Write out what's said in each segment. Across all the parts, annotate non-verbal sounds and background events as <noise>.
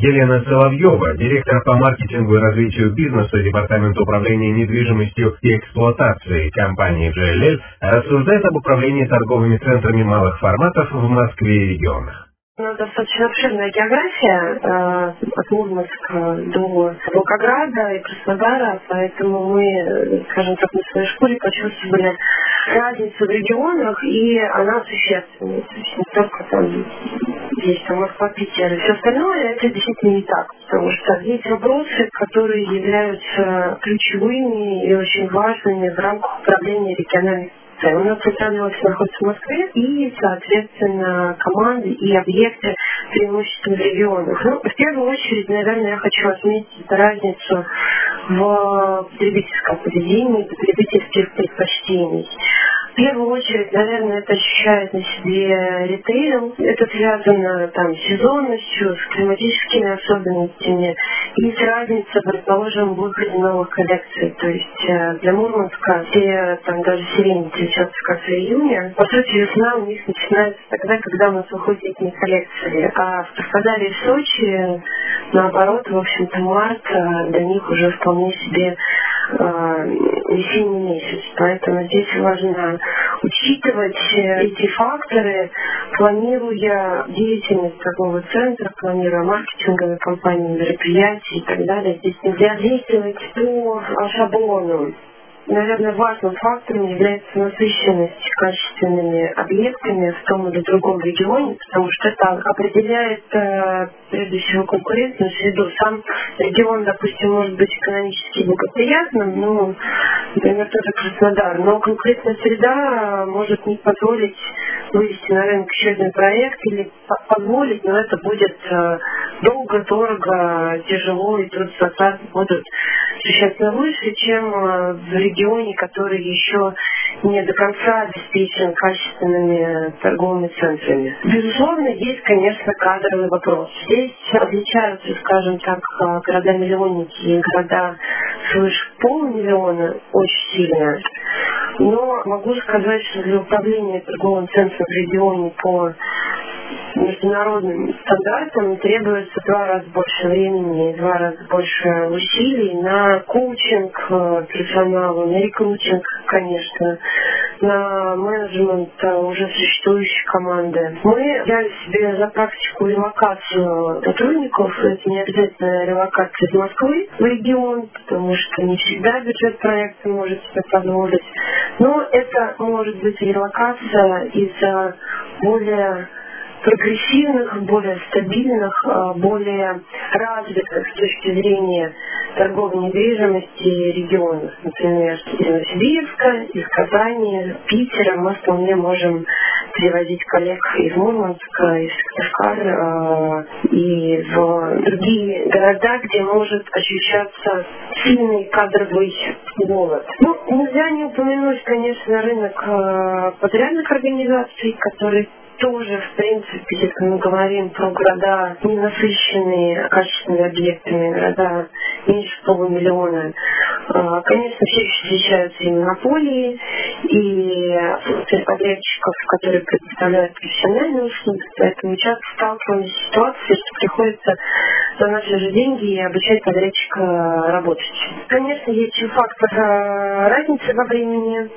Елена Соловьева, директор по маркетингу и развитию бизнеса Департамента управления недвижимостью и эксплуатацией компании JLL, рассуждает об управлении торговыми центрами малых форматов в Москве и регионах. У нас достаточно обширная география э, от Мурманска до Волгограда и Краснодара, поэтому мы, скажем так, на своей шкуре почувствовали разницу в регионах, и она существенная. То есть не только там есть там Москва, Питер и все остальное, это действительно не так. Потому что есть вопросы, которые являются ключевыми и очень важными в рамках управления региональных у нас центральный офис находится в Москве и, соответственно, команды и объекты преимущественно в регионах. Ну, в первую очередь, наверное, я хочу отметить разницу в потребительском поведении, потребительских предпочтений. Первую очередь, наверное, это ощущает на себе ритейл. Это связано там, с сезонностью, с климатическими особенностями и с разницей, предположим, в выходе новых коллекций. То есть э, для Мурманска все там даже сирени цветет в конце июня. По сути, весна у них начинается тогда, когда у нас выходят летние коллекции. А в Краснодаре и в Сочи, наоборот, в общем-то, март э, для них уже вполне себе весенний месяц. Поэтому здесь важно учитывать э, эти факторы, планируя деятельность торгового центра, планируя маркетинговые компании, мероприятия и так далее. Здесь нельзя действовать по шаблону наверное, важным фактором является насыщенность качественными объектами в том или другом регионе, потому что это определяет э, прежде всего конкурентную среду. Сам регион, допустим, может быть экономически благоприятным, ну, например, тот же Краснодар, но конкурентная среда может не позволить вывести на рынок еще один проект или позволить, но это будет э, долго, дорого, тяжело, и трудозатраты будут существенно выше, чем э, в регионе, который еще не до конца обеспечен качественными торговыми центрами. Безусловно, есть, конечно, кадровый вопрос. Здесь отличаются, скажем так, э, города-миллионники и города свыше полумиллиона очень сильно. Но могу сказать, что для управления торговым центром в регионе по международным стандартам требуется два раза больше времени два раза больше усилий на коучинг э, персонала, на рекрутинг, конечно, на менеджмент э, уже существующей команды. Мы взяли себе за практику релокацию сотрудников. Это не обязательно релокация из Москвы в регион, потому что не всегда бюджет проекта может себе позволить. Но это может быть релокация из более прогрессивных, более стабильных, а, более развитых с точки зрения торговой недвижимости регионов. Например, из Новосибирска, из Казани, Питера мы вполне можем привозить коллег из Мурманска, из Сыктывкара и в другие города, где может ощущаться сильный кадровый голод. Ну, нельзя не упомянуть, конечно, рынок а, подрядных организаций, который тоже, в принципе, если мы говорим про города, ненасыщенные качественными объектами, города меньше полумиллиона, а, конечно, все встречаются и монополии, и подрядчиков, которые предоставляют профессиональные услуги, поэтому часто сталкиваемся с ситуацией, что приходится за наши же деньги обучать подрядчика работать. Конечно, есть еще фактор а, разницы во времени,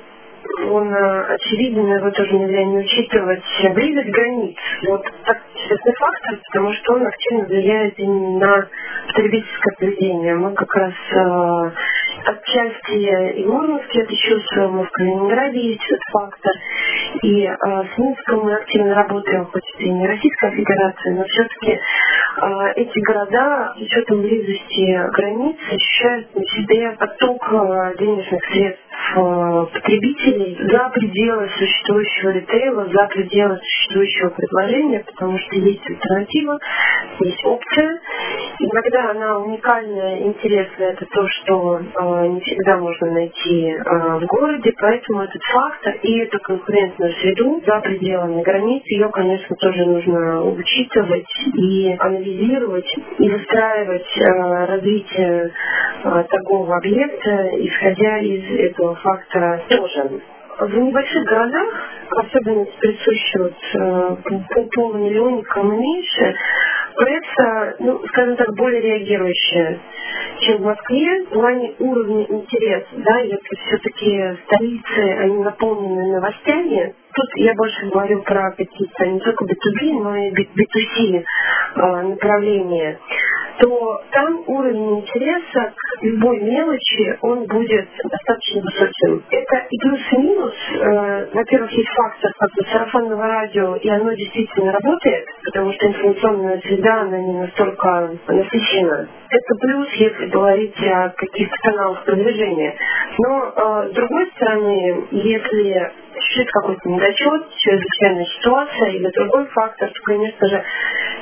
он э, очевиден, его тоже нельзя не учитывать. Близость границ. Вот так честный фактор, потому что он активно влияет именно на потребительское поведение. Мы как раз э, отчасти и Мурманске это чувствуем, и в Калининграде есть этот фактор. И э, с Минском мы активно работаем, хоть и не Российская Федерация, но все-таки э, эти города с учетом близости границ ощущают на себе поток э, денежных средств потребителей за пределы существующего ритейла, за пределы существующего предложения, потому что есть альтернатива, есть опция. Иногда она уникальная, интересная, это то, что э, не всегда можно найти э, в городе, поэтому этот фактор и эту конкурентную среду за пределами границ, ее, конечно, тоже нужно учитывать и анализировать, и выстраивать э, развитие э, торгового объекта, исходя из этого фактора тоже. В небольших городах, особенно присущи вот, э, полумиллионникам и меньше, пресса, ну, скажем так, более реагирующая, чем в Москве в плане уровня интереса, да, если все-таки столицы, они наполнены новостями, тут я больше говорю про какие-то не только B2B, но и B2C э, направления, то там уровень интереса к любой мелочи, он будет достаточно высоким. Это и плюс минус. Э, во-первых, есть фактор как бы сарафанного радио, и оно действительно работает, потому что информационная среда, она не настолько насыщена. Это плюс, если говорить о каких-то каналах продвижения. Но, э, с другой стороны, если существует какой-то недочет, чрезвычайная ситуация или другой фактор, то, конечно же,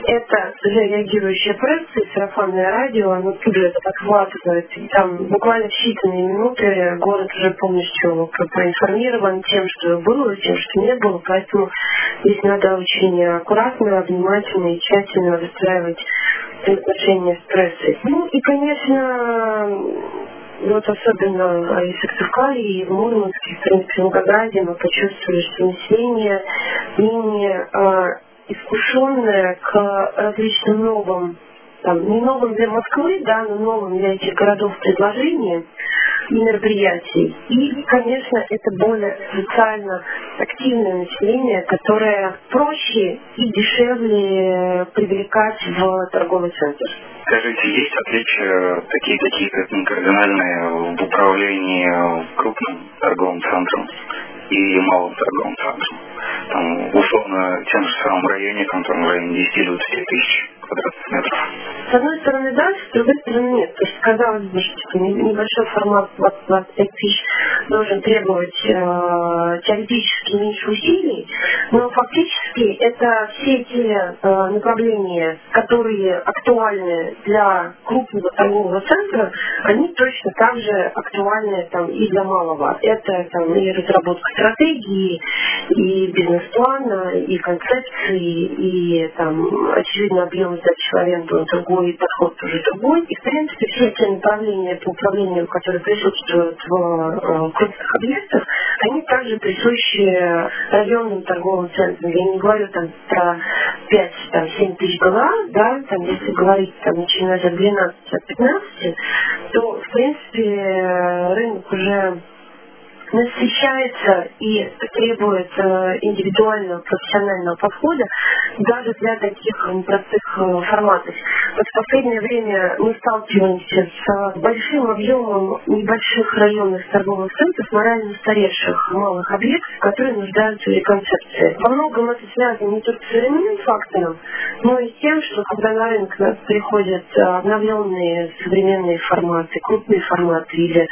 это уже реагирующая пресса и сарафанное радио, оно тут же это подхватывает. И там буквально в считанные минуты город уже полностью проинформирован тем, что было, тем, что не было. Поэтому здесь надо очень аккуратно, внимательно и тщательно выстраивать отношения с прессой. Ну и, конечно, вот особенно и в Сыктывкаре, и в Мурманске, в принципе, в Волгограде мы почувствовали, что население менее э, искушенное к различным новым, там, не новым для Москвы, да, но новым для этих городов предложениям и мероприятий. И, конечно, это более социально активное население, которое проще и дешевле привлекать в торговый центр. Скажите, есть отличия такие какие-то кардинальные в управлении крупным торговым центром и малым торговым центром? Там, условно, тем же самым районе, там, там, в районе 10-20 тысяч С одной стороны, да, с другой стороны, нет. То есть, казалось бы, что небольшой формат 20-25 тысяч должен требовать э, теоретически меньше усилий, но фактически это все те э, направления, которые актуальны для крупного торгового центра, они точно так же актуальны там, и для малого. Это там, и разработка стратегии, и бизнес-плана, и концепции, и там, очевидно, объем сдачи в аренду другой, подход тоже другой. И, в принципе, все эти направления по управлению, которые присутствуют в э, крупных объектах, они также присущи районным торговым центрам. Я не говорю там про 5-7 тысяч ГЛА, да, там, если говорить, там, начиная от 12 от 15, то, в принципе, рынок уже насыщается и требует э, индивидуального профессионального подхода даже для таких простых э, форматов. Вот в последнее время мы сталкиваемся с большим объемом небольших районных торговых центров, морально устаревших малых объектов, которые нуждаются в реконцепции. Во многом это связано не только с временным фактором, но и с тем, что когда на рынок приходят обновленные современные форматы, крупные форматы или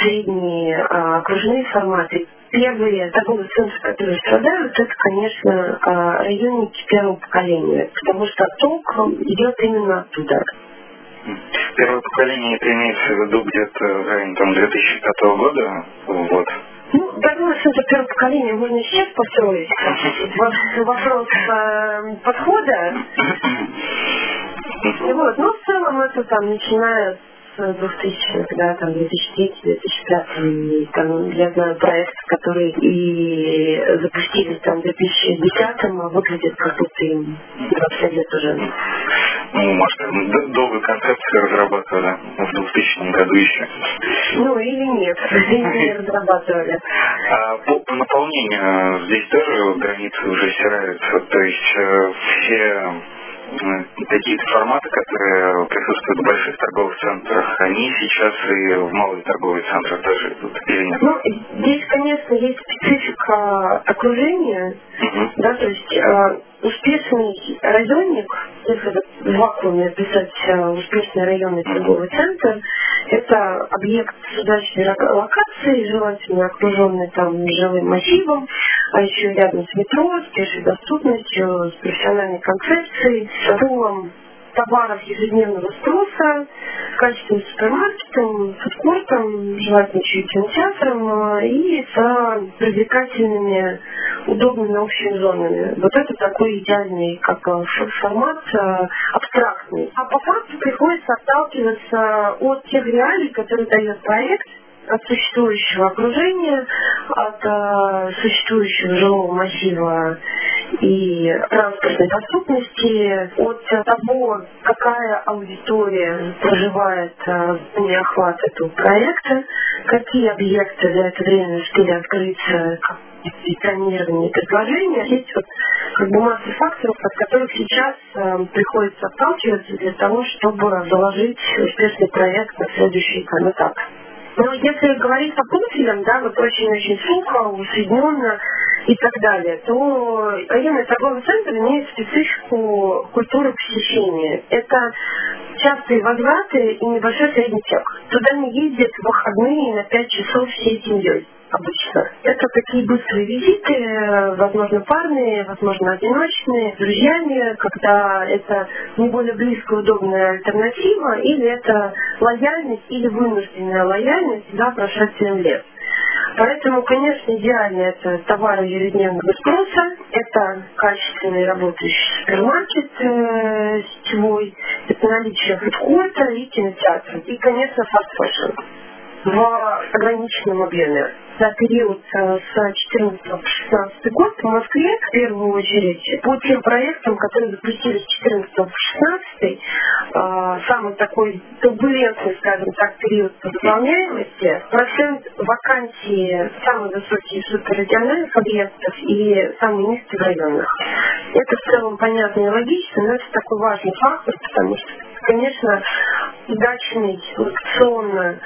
средние а, окружные форматы. Первые центры, которые страдают, это, конечно, а, районники первого поколения, потому что ток идет именно оттуда. Первое поколение это имеется в виду где-то в районе там, 2005 года, вот. Ну, торговый центр первого поколения можно сейчас построить. Вопрос э, подхода. <laughs> Вот. Но в целом это там начиная 2000-х, да, там 2003-2005, там, я знаю проект, который и запустили там в 2010-м, а выглядит как будто им 20 лет уже. Ну, может, долгую концепцию разрабатывали в 2000 году еще. Ну, или нет, не разрабатывали. А по, по наполнению здесь тоже границы уже стираются, то есть э, все такие форматы, которые присутствуют в больших торговых центрах, они сейчас и в малых торговых центрах тоже идут, или нет? Ну, здесь, конечно, есть специфика окружения, угу. да, то есть э, успешный районник, если в вакууме описать э, успешный районный торговый центр, это объект с удачной локацией, желательно окруженный там жилым массивом, а еще рядом с метро, с пешей доступностью, с профессиональной концепцией, с пулом товаров ежедневного спроса, качественным супермаркетом, фудкортом, желательно еще и кинотеатром, э, и с привлекательными, удобными общими зонами. Вот это такой идеальный как э, формат э, абстрактный. А по факту приходится отталкиваться от тех реалий, которые дает проект, от существующего окружения, от э, существующего жилого массива и транспортной доступности, от того, какая аудитория проживает э, в охват этого проекта, какие объекты за это время успели открыться, позиционирование предложения. Есть вот как бы масса факторов, от которых сейчас э, приходится отталкиваться для того, чтобы заложить успешный проект на следующий этап. Но если говорить по пунктам, да, вот очень-очень сухо, усредненно и так далее, то районный торговый центр имеет специфику культуры посещения. Это частые возвраты и небольшой средний чек. Туда не ездят в выходные на 5 часов всей семьей обычно. Это такие быстрые визиты, возможно, парные, возможно, одиночные, с друзьями, когда это не более близкая, удобная альтернатива, или это лояльность или вынужденная лояльность за прошествием лет. Поэтому, конечно, идеально это товары ежедневного спроса, это качественный работающий супермаркет э, сетевой, это наличие фудкорта и кинотеатра. И, конечно, fast fashion в ограниченном объеме за период э, с 14 по 16 год в Москве, в первую очередь, по тем проектам, которые запустились с 14 по 16, самый такой турбулентный, скажем так, период по заполняемости, процент вакансии самый высокий в суперрегиональных объектов и самый низкий в районах. Это в целом понятно и логично, но это такой важный фактор, потому что конечно, удачный локационно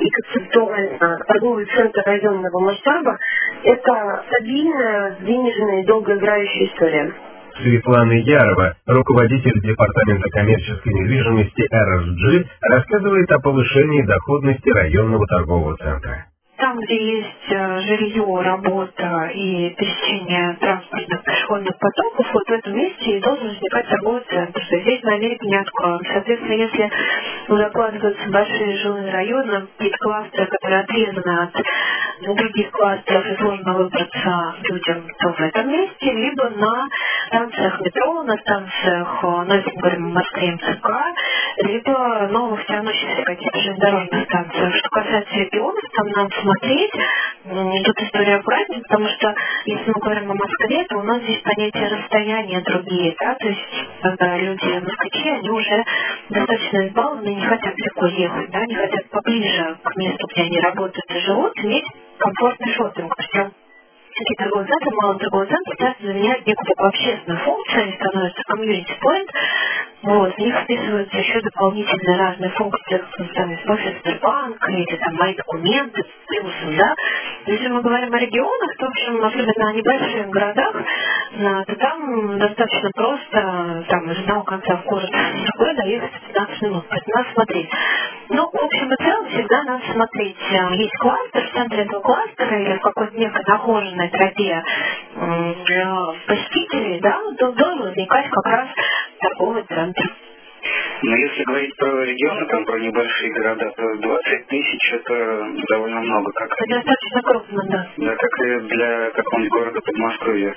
и концептуально торговый центр районного масштаба – это стабильная, денежная и долгоиграющая история. Светлана Ярова, руководитель Департамента коммерческой недвижимости РСГ, рассказывает о повышении доходности районного торгового центра. Там, где есть э, жилье, работа и пересечение транспортных пешеходных потоков, вот в этом месте и должен возникать торговый центр. То есть здесь на Америке не откроем. Соответственно, если закладываются большие жилые районы, какие-то кластеры, которые отрезаны от других кластеров и сложно выбраться людям, то в этом месте, либо на станциях метро, на станциях, э, ну, если мы говорим о Москве, МЦК, либо новых тянущихся каких-то железнодорожных станциях. Что касается регионов, там надо смотреть, тут история аккуратнее, потому что если мы говорим о Москве, то у нас здесь понятия расстояния другие, да, то есть когда люди москвичи, они уже достаточно избалованы, не хотят далеко ехать, да, не хотят поближе к месту, где они работают и живут, иметь комфортный шопинг. Причем такие торговые центры, малый торговый центр часто заменяют некую такую общественную функцию, они становятся point, вот, в них вписываются еще дополнительные разные функции, там, офис Сбербанка, или там мои документы, плюсом, да. Если мы говорим о регионах, то, в общем, особенно о небольших городах, то там достаточно просто, там, из одного конца в город другой доехать в 15 минут. То есть надо смотреть. Ну, в общем и целом, всегда надо смотреть. Э, есть кластер, в центре этого кластера или в какой-то некой нахоженной тропе э, посетителей, да, должен возникать как раз торговый центр. Но если говорить про регионы, там про небольшие города, то 20 тысяч это довольно много. Как... Это достаточно крупно, да. Да, как и для какого-нибудь города Подмосковья.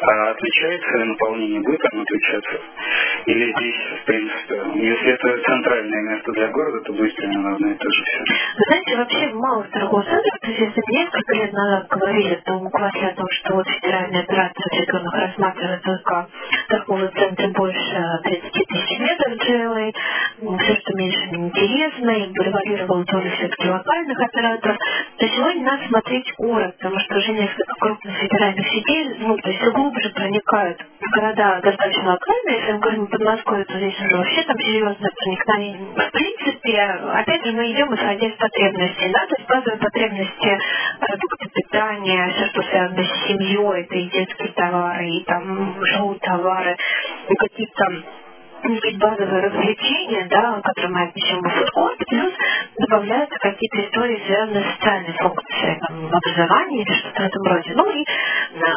А отличается ли наполнение? Будет оно отличаться? Или здесь, в принципе, если это центральное место для города, то будет примерно одно и то же все? Вы знаете, вообще в малых торговых центрах, то есть если несколько лет назад говорили, то буквально о том, что вот федеральная операция в регионах рассматривает только торговый центр больше 30 тысяч метров GLA, все, что меньше неинтересно, и превалировала доля все-таки локальных операторов, то сегодня надо смотреть город, потому что уже несколько крупных федеральных сетей, ну, то есть глубже проникают в города достаточно локальные, если мы говорим Подмосковье, то здесь уже вообще там серьезное проникновение. В принципе, опять же, мы идем исходя из потребностей, да, то есть базовые потребности продукты питания, все, что связано с семьей, это и детские товары, и там жилые товары, и какие-то какие базовые развлечения, да, которые мы отнесем в фудкорт, плюс добавляются какие-то истории, связанные с социальной функцией, там, образование или что-то в этом роде. Ну и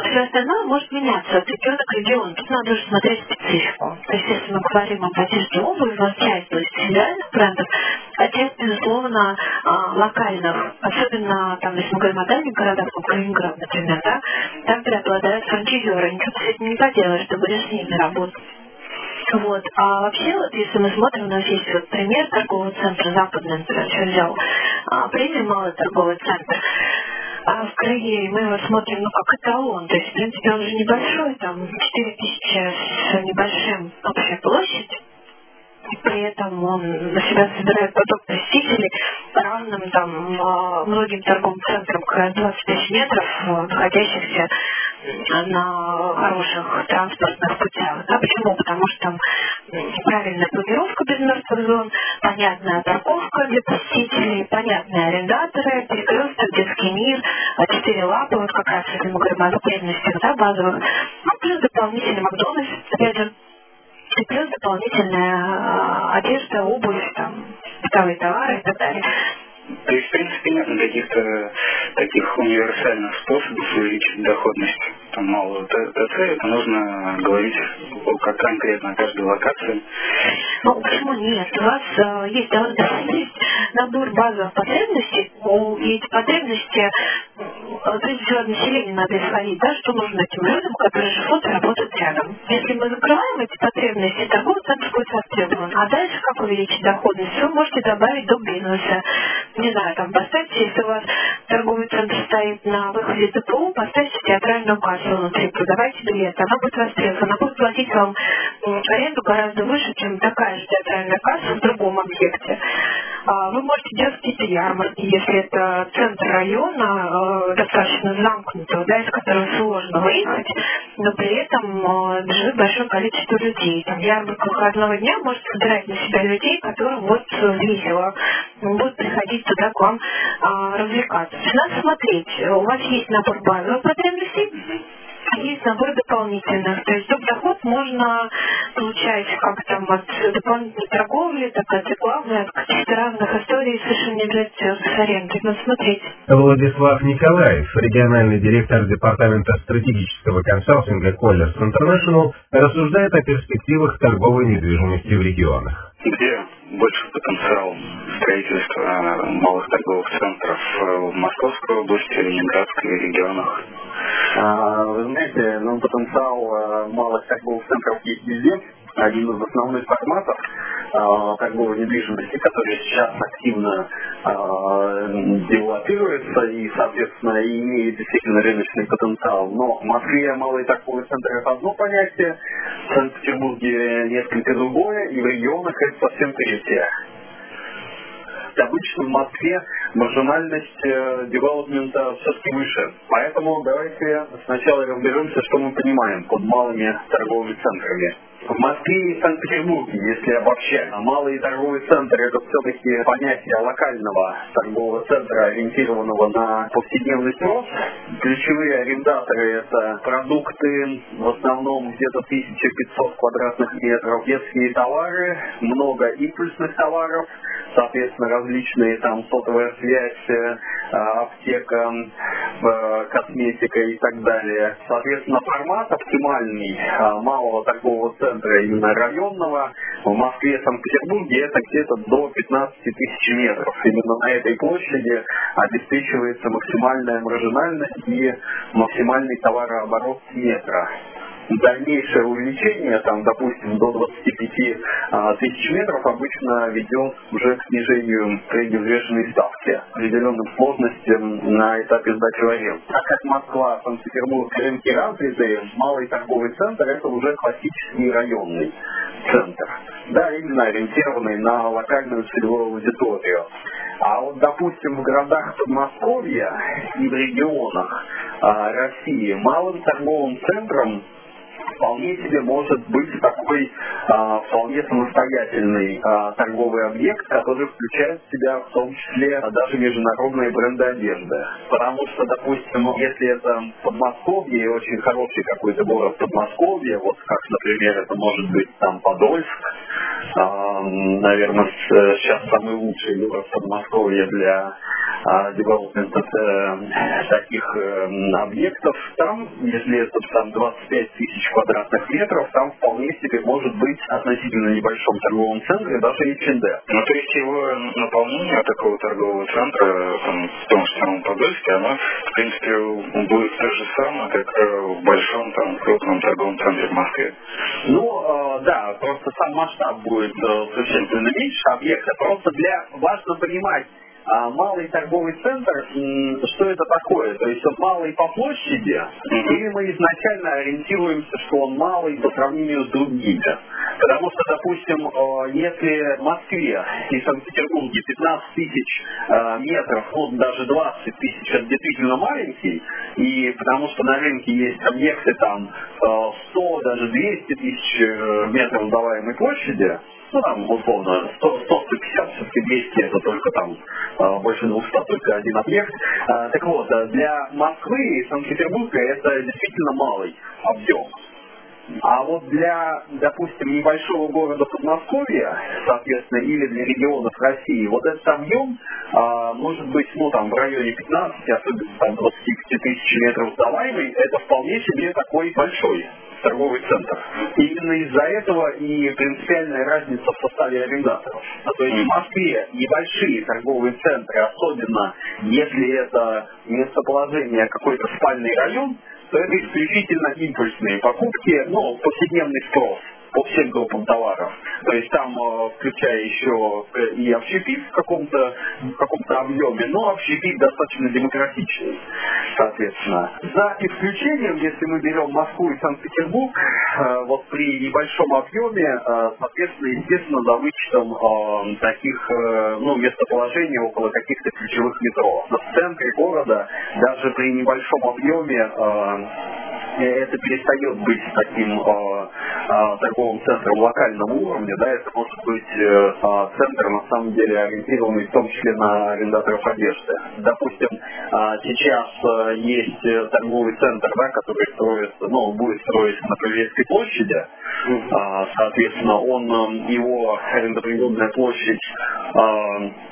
все остальное может меняться от региона к региону. Тут надо уже смотреть специфику. То есть, если мы говорим об одежде обуви, у нас часть, то есть федеральных брендов, а часть, безусловно, локальных. Особенно, там, если мы говорим о дальних городах, как Калининград, например, да, там преобладают франчайзеры. Ничего с этим не поделаешь, ты будешь с ними работать. Вот. А вообще, вот если мы смотрим, у нас есть вот пример торгового центра западный, например, что взял а, премию малый торговый центр. А в Крае мы его смотрим, ну, как эталон. То есть, в принципе, он же небольшой, там 4 тысячи с небольшим общая площадь. И при этом он на себя собирает поток посетителей по разным там а, многим торговым центрам, 20 тысяч метров, находящихся на хороших транспортных путях. Да, почему? Потому что там правильная планировка без мертвых зон, понятная парковка для посетителей, понятные арендаторы, перекресток, детский мир, четыре лапы, вот как раз если мы говорим о потребностях да, базовых, ну, плюс дополнительный Макдональдс, опять же, и плюс дополнительная одежда, обувь, там, бытовые товары и так далее. То есть, в принципе, нет каких-то таких универсальных способов увеличить доходность там, малого ТЦ. Это нужно говорить как конкретно о каждой локации. Ну, почему нет? У вас э, есть, есть набор базовых потребностей, и эти потребности от населения надо исходить, да, что нужно этим людям, которые живут и работают рядом. Если мы закрываем эти потребности, торговый центр будет востребован. А дальше как увеличить доходность? Вы можете добавить до бизнеса. Не знаю, там поставьте, если у вас торговый центр стоит на выходе ТПУ, поставьте театральную кассу внутри, продавайте билеты. Она будет востребована, она будет платить вам аренду гораздо выше, чем такая же театральная касса в другом объекте. Вы можете делать какие-то ярмарки, если это центр района, достаточно замкнутого, да, из которого сложно выехать, но при этом живет большое количество людей. Там ярмарка выходного дня может собирать на себя людей, которым вот весело будут приходить туда к вам а, развлекаться. Надо смотреть, у вас есть набор базовых потребностей, есть набор дополнительных. То есть доход можно получать как там от дополнительной торговли, так от рекламы, от каких-то разных историй, совершенно не обязательно с арендой. Надо смотреть. Владислав Николаев, региональный директор Департамента стратегического консалтинга Colliers International, рассуждает о перспективах торговой недвижимости в регионах. Где больше потенциал строительства малых торговых центров в Московской области, Ленинградской регионах? Вы знаете, ну, потенциал малых торговых центров есть везде. Один из основных форматов торговой недвижимости, который сейчас активно девелопируется и, соответственно, имеет действительно рыночный потенциал. Но в Москве малые торговые центры это одно понятие, в Санкт-Петербурге несколько другое, и в регионах это совсем третье обычно в Москве маржинальность э, девелопмента все-таки выше. Поэтому давайте сначала разберемся, что мы понимаем под малыми торговыми центрами. В Москве и Санкт-Петербурге, если обобщать, малые торговые центры это все-таки понятие локального торгового центра, ориентированного на повседневный спрос. Ключевые арендаторы это продукты, в основном где-то 1500 квадратных метров, детские товары, много импульсных товаров, соответственно, различные там сотовая связь, э, аптека, э, косметика и так далее. Соответственно, формат оптимальный э, малого торгового центра, именно районного, в Москве Санкт-Петербурге это где-то до 15 тысяч метров. Именно на этой площади обеспечивается максимальная маржинальность и максимальный товарооборот метра. Дальнейшее увеличение, там, допустим, до 25 а, тысяч метров обычно ведет уже к снижению средневзвешенной ставки, определенным сложностям на этапе сдачи в аренду. Так как Москва, Санкт-Петербург, рынки развитые, малый торговый центр – это уже классический районный центр. Да, именно ориентированный на локальную целевую аудиторию. А вот, допустим, в городах Подмосковья и в регионах а, России малым торговым центром вполне себе может быть такой а, вполне самостоятельный а, торговый объект, который включает в себя в том числе а, даже международные бренды одежды. Потому что, допустим, если это Подмосковье и очень хороший какой-то город Подмосковье, вот как, например, это может быть там Подольск, а, наверное, сейчас самый лучший город Подмосковья для development э, таких э, объектов, там, если это там 25 тысяч квадратных метров, там вполне себе может быть относительно небольшом торговом центре даже H&D. Ну, то есть его наполнение такого торгового центра там, в том же самом Подольске, оно, в принципе, будет то же самое, как в большом там крупном торговом центре в Москве. Ну, э, да, просто сам масштаб будет э, существенно меньше объекта. Просто для важно понимать, а малый торговый центр, что это такое? То есть он малый по площади, или мы изначально ориентируемся, что он малый по сравнению с другими? Потому что, допустим, э, если в Москве и Санкт-Петербурге 15 тысяч э, метров, вот даже 20 тысяч, это действительно маленький, и потому что на рынке есть объекты там 100, э, даже 200 тысяч метров сдаваемой площади, ну там условно 100, 150, все-таки 200 это только там а, больше 200, только один объект. А, так вот, для Москвы и Санкт-Петербурга это действительно малый объем. А вот для, допустим, небольшого города Подмосковья, соответственно, или для регионов России, вот этот объем а, может быть, ну, там, в районе 15, особенно там 25 тысяч метров сдаваемый, это вполне себе такой большой торговый центр. И именно из-за этого и принципиальная разница в составе арендаторов. А то есть в Москве небольшие торговые центры, особенно если это местоположение какой-то спальный район, то это исключительно импульсные покупки, ну, повседневный спрос по всем группам товаров. То есть там, э, включая еще э, и общепит в каком-то каком-то объеме, но общепит достаточно демократичный, соответственно. За исключением, если мы берем Москву и Санкт-Петербург, э, вот при небольшом объеме, соответственно, естественно, за вычетом таких, ну, местоположений около каких-то ключевых метро. Но в центре города, даже при небольшом объеме, это перестает быть таким э, э, торговым центром локального уровня, да, это может быть э, центр на самом деле ориентированный в том числе на арендаторов одежды. Допустим, э, сейчас э, есть торговый центр, да, который строится, ну, будет строиться на Павелецкой площади, э, соответственно, он, э, его арендопригодная площадь э,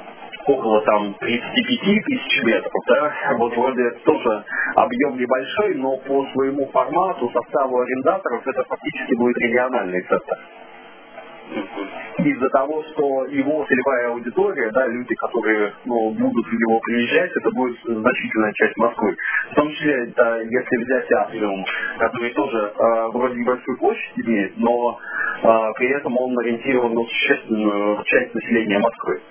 около там 35 тысяч метров, да, вот вроде тоже объем небольшой, но по своему формату, составу арендаторов это фактически будет региональный центр из-за того, что его целевая аудитория, да, люди, которые ну, будут в него приезжать, это будет значительная часть Москвы. В том числе, да, если взять Атриум, который тоже э, вроде небольшую площадь имеет, но э, при этом он ориентирован на существенную часть населения Москвы.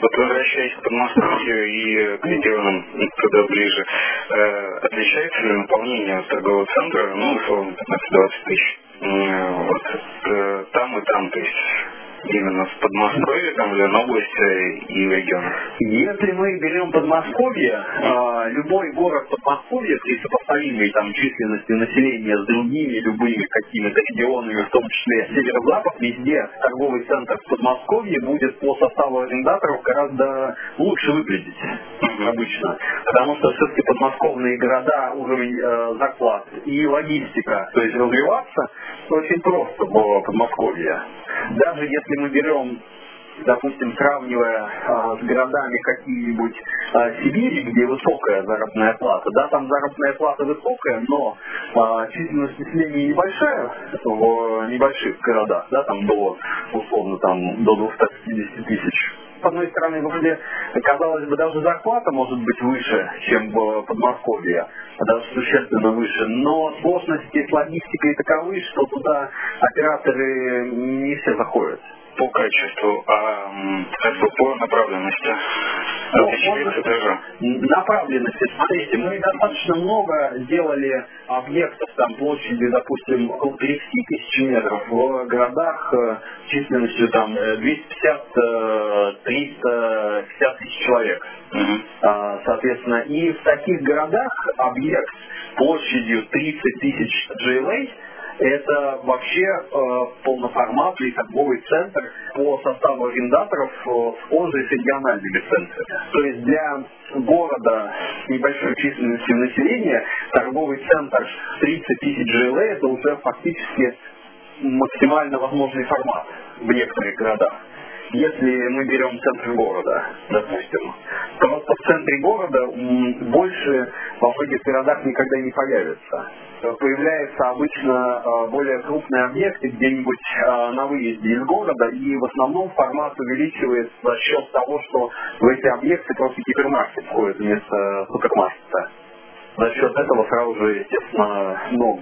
Возвращаясь к Подмосковью и к регионам туда ближе, э, отличается ли наполнение торгового центра, ну, условно, 15-20 тысяч? Вот, э, там и там, то есть именно в Подмосковье там, или на области и регион? Если мы берем Подмосковье, э, любой город Подмосковья при сопоставимой там численности населения с другими любыми какими-то регионами, в том числе северо-запад, везде торговый центр в Подмосковье будет по составу арендаторов гораздо лучше выглядеть обычно. Потому что все-таки подмосковные города, уровень э, зарплат и логистика, то есть развиваться очень просто было Подмосковье. Даже если мы берем допустим, сравнивая а, с городами какие-нибудь а, Сибири, где высокая заработная плата, да, там заработная плата высокая, но а, численность населения небольшая в небольших городах, да, там до, условно, там до 250 тысяч с одной стороны, вроде, казалось бы, даже зарплата может быть выше, чем в Подмосковье, даже существенно выше, но сложности с логистикой таковы, что туда операторы не все заходят по качеству, а как бы по направленности. Ну, направленности. Смотрите, мы достаточно много сделали объектов там площадью, допустим, около 30 тысяч метров в городах э, численностью там 250-350 э, тысяч человек. Угу. Соответственно, и в таких городах объект площадью 30 тысяч GLA это вообще э, полноформатный торговый центр по составу арендаторов, э, схожий с региональными центрами. То есть для города с небольшой численностью населения торговый центр 30 тысяч ЖЛ это уже фактически максимально возможный формат в некоторых городах. Если мы берем центр города, допустим, просто в центре города больше во многих городах никогда не появится появляются обычно э, более крупные объекты где-нибудь э, на выезде из города, и в основном формат увеличивается за счет того, что в эти объекты просто гипермаркет входит вместо супермаркета. За счет этого сразу же, естественно, ну,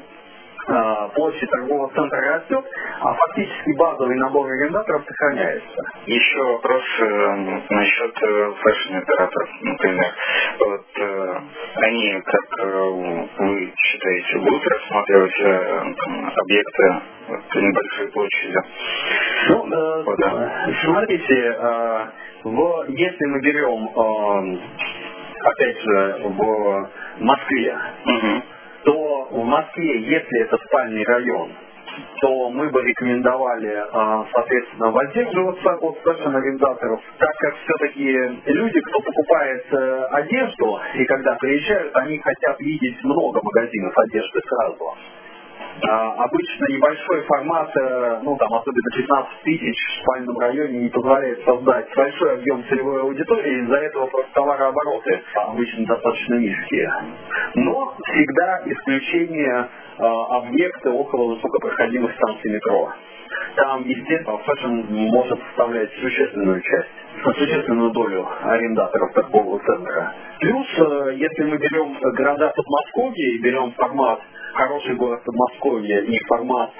площадь торгового центра растет, а фактически базовый набор арендаторов сохраняется. Еще вопрос э, насчет э, фэшн-операторов, например. Вот э, они, как э, вы считаете, будут рассматривать э, там, объекты вот, небольшой площади? Ну, э, да. смотрите, э, в, если мы берем, э, опять же, в Москве, угу то в Москве, если это спальный район, то мы бы рекомендовали, а, соответственно, воздерживаться от фэшн-арендаторов, так как все-таки люди, кто покупает э, одежду, и когда приезжают, они хотят видеть много магазинов одежды сразу. А, обычно небольшой формат, э, ну там особенно 15 тысяч в спальном районе не позволяет создать большой объем целевой аудитории, из-за этого просто товарообороты обычно достаточно низкие. Но всегда исключение э, объекты около высокопроходимых станций метро. Там, естественно, fashion может составлять существенную часть, существенную долю арендаторов торгового центра. Плюс, э, если мы берем города Подмосковья и берем формат хороший город Подмосковье и формат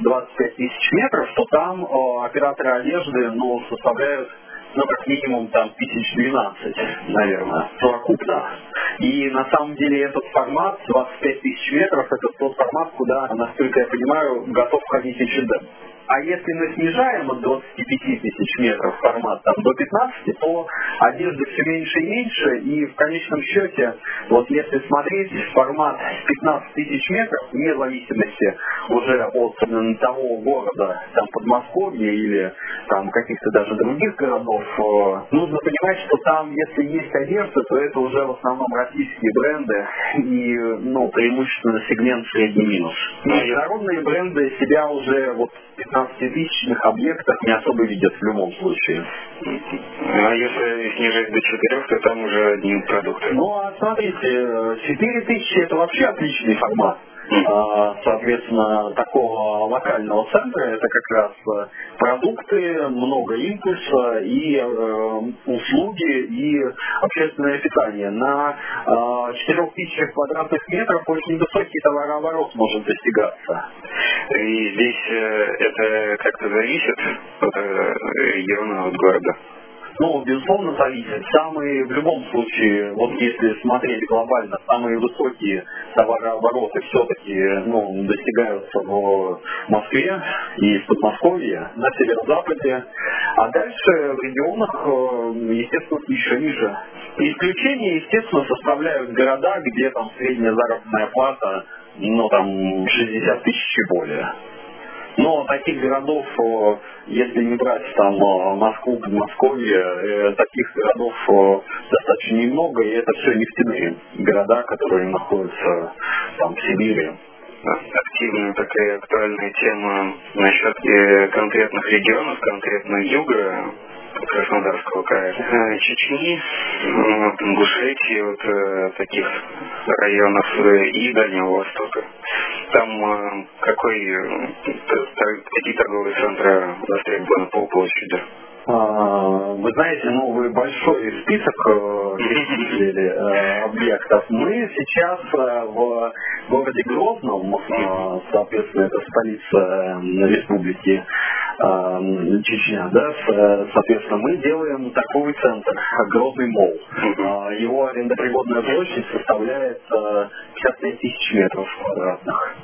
25 тысяч метров, то там операторы одежды ну, составляют ну, как минимум там тысяч 12, наверное, совокупно. И на самом деле этот формат 25 тысяч метров, это тот формат, куда, насколько я понимаю, готов ходить H&M. А если мы снижаем от 25 тысяч метров формат там, до 15, то одежды все меньше и меньше, и в конечном счете, вот если смотреть формат 15 тысяч метров, вне зависимости уже от того города, там Подмосковье или там каких-то даже других городов, э, нужно понимать, что там, если есть одежда, то это уже в основном российские бренды и, ну, преимущественно сегмент средний минус. Международные бренды себя уже вот 15-тысячных объектах не особо видят в любом случае. А если снижать до 4, то там уже одни продукты. Ну, а смотрите, 4 тысячи это вообще отличный формат. А, соответственно, такого локального центра это как раз э, продукты, много импульса и э, услуги и общественное питание. На э, 4000 квадратных метров очень высокий товарооборот может достигаться. И здесь э, это как-то зависит от э, региона, от города? Ну, безусловно, зависит. Самые, в любом случае, вот если смотреть глобально, самые высокие товарообороты все-таки ну, достигаются в Москве и в Подмосковье, на северо-западе, а дальше в регионах, э, естественно, еще ниже. Исключение, естественно, составляют города, где там средняя заработная плата, ну, там, 60 тысяч и более. Но таких городов, если не брать там Москву, Подмосковье, э, таких городов достаточно немного, и это все нефтяные города, которые находятся там в Сибири. Активная такая актуальная тема насчет э, конкретных регионов, конкретно юга Краснодарского края, э, Чечни, вот, Ингушетии, вот таких районов и Дальнего Востока. Там э, какой, э, какие торговые центры востребованы по площади? А, вы знаете, ну вы большой список перечислили э, объектов. Мы сейчас э, в городе Грозном, э, соответственно, это столица республики Чечня, да, соответственно, мы делаем торговый центр, Грозный мол. Его арендоприводная площадь составляет 55 тысяч метров квадратных.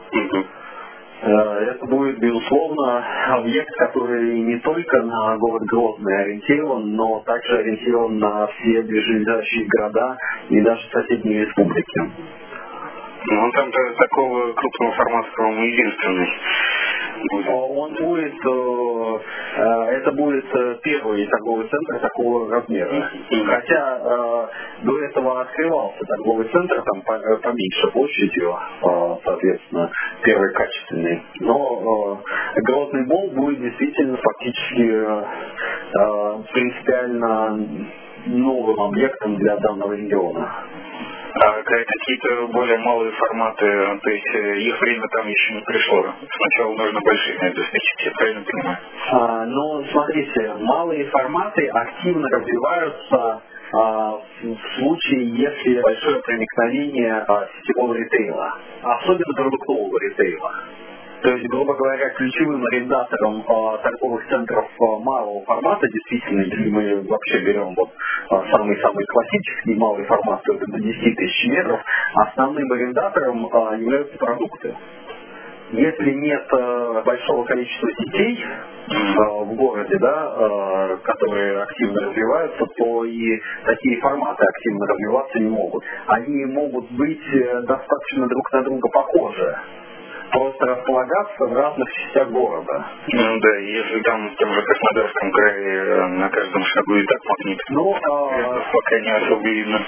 Э, это будет, безусловно, объект, который не только на город Грозный ориентирован, но также ориентирован на все ближайшие города и даже соседние республики. Ну, там такого крупного формата, по-моему, единственный? Он будет, э, э, это будет э, первый торговый центр такого размера. Хотя до этого открывался торговый центр, там поменьше площадью, соответственно, первый качественный. Но Грозный Бол будет действительно фактически принципиально новым объектом для данного региона. А какие-то более малые форматы, то есть э, их время там еще не пришло. Сначала нужно большие обеспечить, я правильно понимаю? А, ну, смотрите, малые форматы активно развиваются а, в случае, если большое проникновение а, сетевого ритейла, особенно продуктового ритейла. То есть, грубо говоря, ключевым арендатором э, торговых центров малого формата, действительно, если мы вообще берем вот самый-самый классический малый формат, то это до 10 тысяч метров, основным арендатором э, являются продукты. Если нет э, большого количества детей э, в городе, да, э, которые активно развиваются, то и такие форматы активно развиваться не могут. Они могут быть достаточно друг на друга похожи просто располагаться в разных частях города. Ну да, если там в том же Краснодарском крае э, на каждом шагу и так магнит, ну, а... пока не особо видно.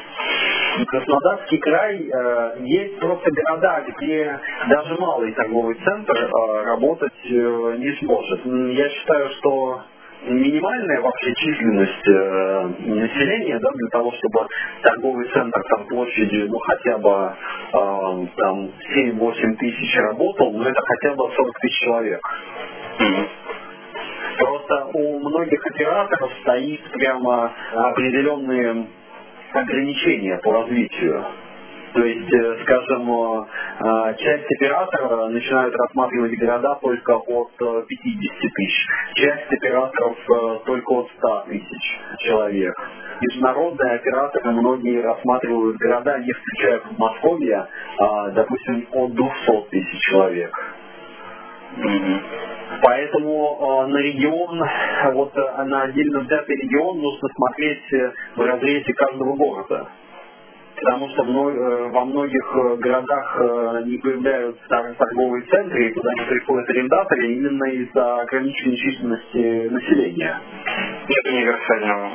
Краснодарский край э, есть просто города, где даже малый торговый центр э, работать э, не сможет. Я считаю, что минимальная вообще численность э, населения, да, для того, чтобы торговый центр там площадью, ну, хотя бы э, там 7-8 тысяч работал, но это хотя бы 40 тысяч человек. Просто у многих операторов стоит прямо определенные ограничения по развитию. То есть, э, скажем, э, часть операторов начинают рассматривать города только от 50 э, тысяч, часть операторов только от 100 тысяч человек. Международные операторы многие рассматривают города, не включая Подмосковье, а, допустим, от 200 тысяч человек. Поэтому э, на регион, вот на отдельно взятый регион нужно смотреть в разрезе каждого города потому что э, во многих э, городах э, не появляются торговые центры, и туда не приходят арендаторы именно из-за ограниченной численности населения. Нет универсального.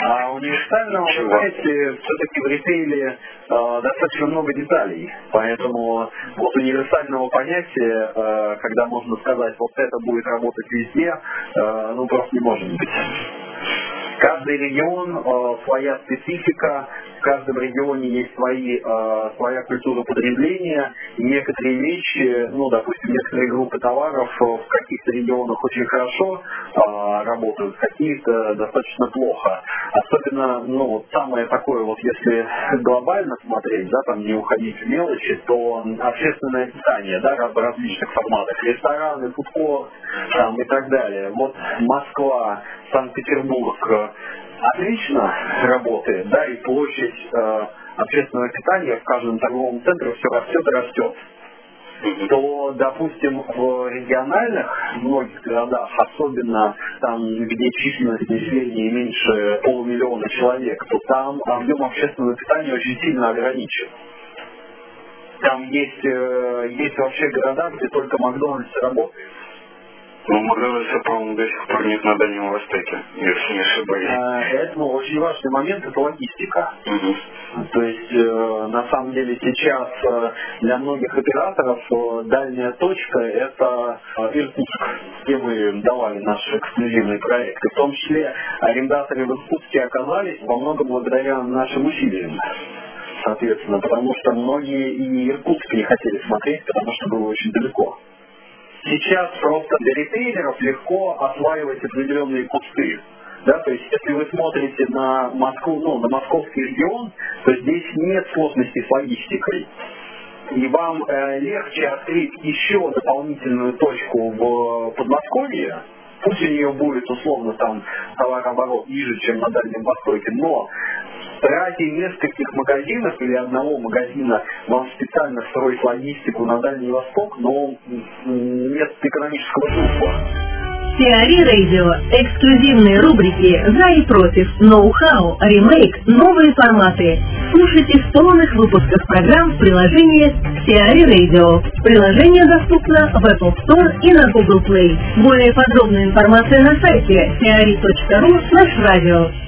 А универсального, вы знаете, все-таки в ритейле э, достаточно много деталей. Поэтому вот универсального понятия, э, когда можно сказать, вот это будет работать везде, э, ну просто не может быть. Каждый регион, э, своя специфика, в каждом регионе есть свои, э, своя культура потребления. Некоторые вещи, ну, допустим, некоторые группы товаров в каких-то регионах очень хорошо э, работают, в каких-то достаточно плохо. Особенно, ну, вот самое такое, вот если глобально смотреть, да, там не уходить в мелочи, то общественное питание, да, в различных форматах, рестораны, фудкорт, там и так далее. Вот Москва, Санкт-Петербург, отлично работает, да, и площадь э, общественного питания в каждом торговом центре все растет и растет то, допустим, в региональных многих городах, особенно там, где численность населения меньше полумиллиона человек, то там объем общественного питания очень сильно ограничен. Там есть, э, есть вообще города, где только Макдональдс работает. Ну, Макдональдса, по-моему, до сих пор нет на Дальнем Востоке, если не ошибаюсь. А, это очень важный момент, это логистика. Угу. То есть, э, на самом деле, сейчас э, для многих операторов э, дальняя точка – это Иркутск, где мы давали наш эксклюзивный проект. И в том числе арендаторы в Иркутске оказались во многом благодаря нашим усилиям соответственно, потому что многие и Иркутск не хотели смотреть, потому что было очень далеко. Сейчас просто для ритейлеров легко осваивать определенные кусты. Да, то есть, если вы смотрите на Москву, ну, на московский регион, то здесь нет сложностей с логистикой. И вам э, легче открыть еще дополнительную точку в Подмосковье, пусть у нее будет условно там товарооборот ниже, чем на Дальнем Востоке, но ради нескольких магазинов или одного магазина вам специально строить логистику на Дальний Восток, но нет экономического смысла. Теори Радио. Эксклюзивные рубрики «За и против», «Ноу-хау», «Ремейк», «Новые форматы». Слушайте в полных выпусках программ в приложении Теори Radio. Приложение доступно в Apple Store и на Google Play. Более подробная информация на сайте teori.ru радио.